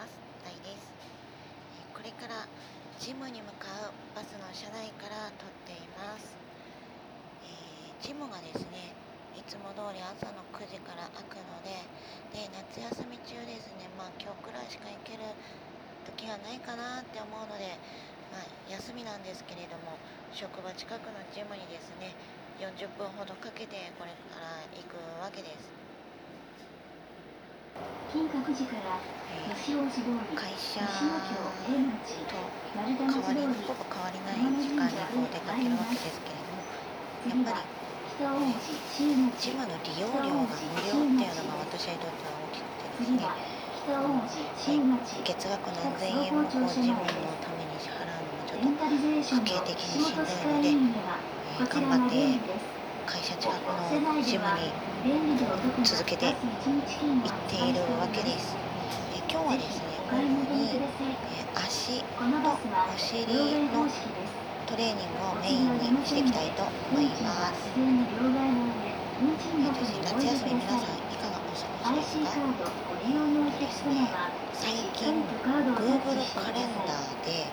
ます。大です。これからジムに向かうバスの車内から撮っています、えージムがですねいつも通り朝の9時から開くのでで夏休み中ですねまあ今日くらいしか行ける時がないかなって思うので、まあ、休みなんですけれども職場近くのジムにですね40分ほどかけてこれから行くわけです。金閣寺からえー西大路通り会社と変わりほぼ変わりない時間にこう出かけるわけですけれどもやっぱり北大路新町ジムの利用料が無料っていうのが私にとっては大きくてですね月額何千円もこうジムのために支払うのもちょっと家計的にしんどいので頑張って会社近く世のジムに続けて行っているわけです。えー今日はですね主にえー足このバスはお尻のトレーニングをメインにしていきたいと思います。えー夏休み皆さんいかがお過ごしですか？カードご利用のお客様は最近 Google カレンダーで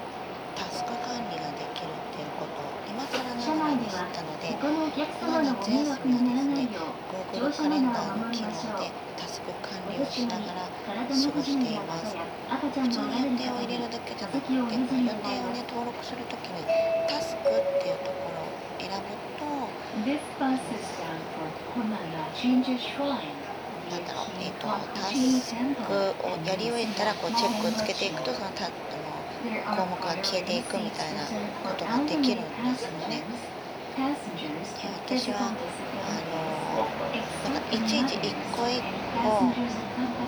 タスク管理ができるっていうことを今更な車がらに内では知ったのお客様のご迷惑にならないよう Google カレンダーの機能でタスク管理をしながら体の不自由な方や赤ちゃん普通の予定を入れるだけじゃなくて予定をね登録するときにタスクっていうところを選ぶとなんだろう、えっとタスクをやり終えたらこうチェックをつけていくとそのタあの項目が消えていくみたいなことができるんですよね。で私はあのなんかいちいち一個一個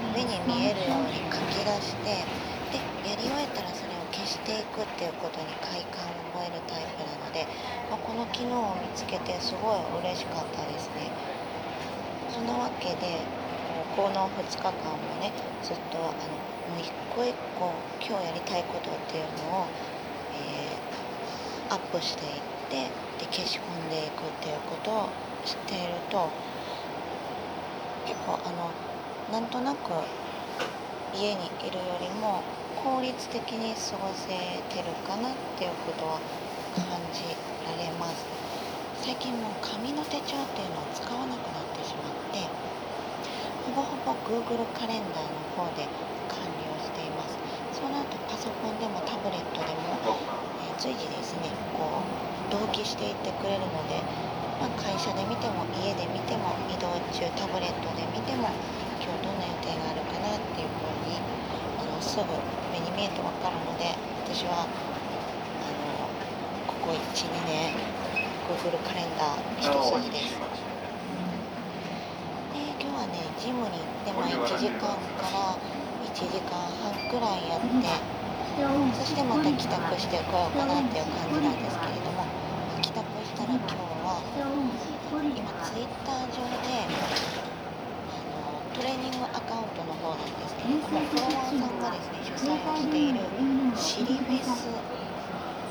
目に見えるように書き出してでやり終えたらそれを消していくっていうことに快感を覚えるタイプなので、まあこの機能を見つけてすごい嬉しかったですね。そんなわけでこの2日間もねずっとあのもう一個一個今日やりたいことっていうのを、えーアップしていってで消し込んでいくっていうことをしていると結構あのなんとなく家にいるよりも効率的に過ごせてるかなっていうことは感じられます。最近もう紙の手帳っていうのを使わなくなってしまってほぼほぼ Google カレンダーの方で管理をしています。そうなるとパソコンでもタブレットでも、えー随時で同期していってくれるので、まあ、会社で見ても家で見ても移動中タブレットで見ても今日どんな予定があるかなっていうふうにあのすぐ目に見えてわかるので私はあのここ12年 Google カレンダー一筋です。で今日はねジムに行って、まあ、1時間から1時間半くらいやってそしてまた帰宅してこようかなっていう感じなんですけれど今日は今ツイッター上であのトレーニングアカウントの方なんですけれどもフォロワーさんがですね主催をしているシリフェスが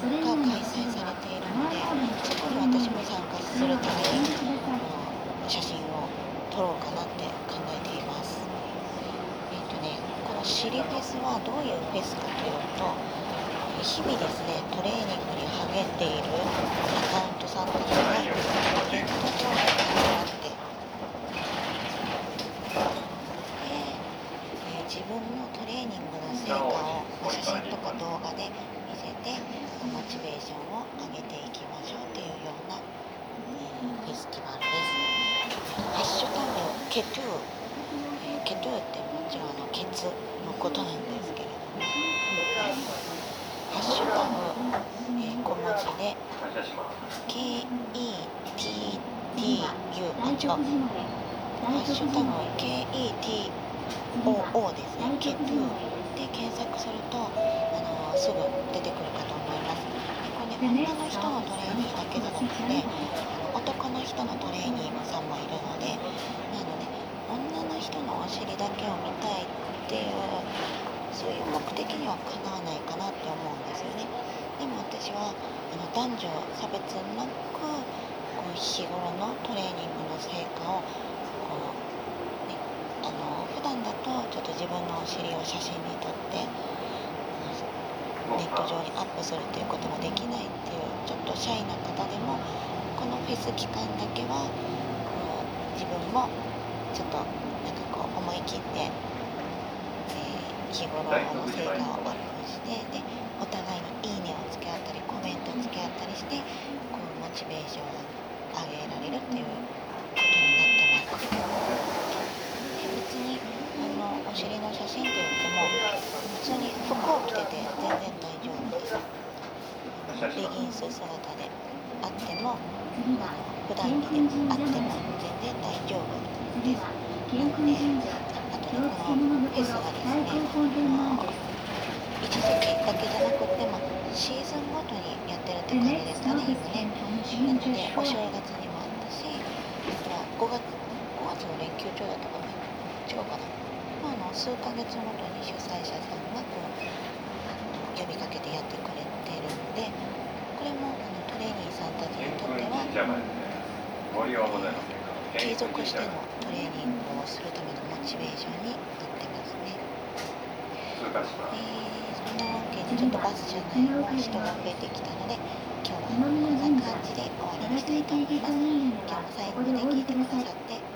開催されているのでそこに私も参加するためにあの写真を撮ろうかなって考えています。えっ、とねこのシリフェスはどういうフェスかというと日々ですねトレーニングに励んでいるさんたちがネット上にあってで、えー自分のトレーニングの成果を写真とか動画で見せてモチベーションを上げていきましょうというような、えフェスティバルです。ハッシュタグケトゥー、えケトゥーってもちろんあのケツのことなんですけれども、ハッシュタグ、えー小文字で KETTU あハッシュタグ KETOO ですね。ケトゥーで検索するとあのすぐ出てくるかと思います。でこれね女の人のトレーニーだけじゃなくてあの男の人のトレーニーさんもいるのでなので女の人のお尻だけを見たいっていうそういう目的にはかなわないかなって思うんですよね。でも私はあの男女差別なくこう日頃のトレーニングの成果をこう、ね、あの普段だとちょっと自分のお尻を写真に撮ってネット上にアップするっていうこともできないっていうちょっとシャイな方でもこのフェス期間だけはこう自分もちょっとなんかこう思い切って、日頃の成果をアップしてでお互いに「いいね」をつけ合ったりコメントをつけ合ったりしてこうモチベーションを上げられるっていうことになってます。で別にあのお尻の写真って言っても普通に服を着てて全然大丈夫です。レギンス姿であっても次は普段着であっても全然大丈夫です。次一時期だけじゃなくて、ま、シーズンごとにやってるって感じですかね今ね。なのでお正月にもあったしあ5月5月の連休中だったかな違うかな、まあ、あの数ヶ月ごとに主催者さんがこうあの呼びかけてやってくれてるのでこれもあのトレーニーさんたちにとっては継続してのトレーニングをするためのモチベーションになってますね。えー、そんなわけでちょっとバス車内も人が増えてきたので今日はこんな感じで終わりにしたいと思います。今日も最後まで聞いてくださって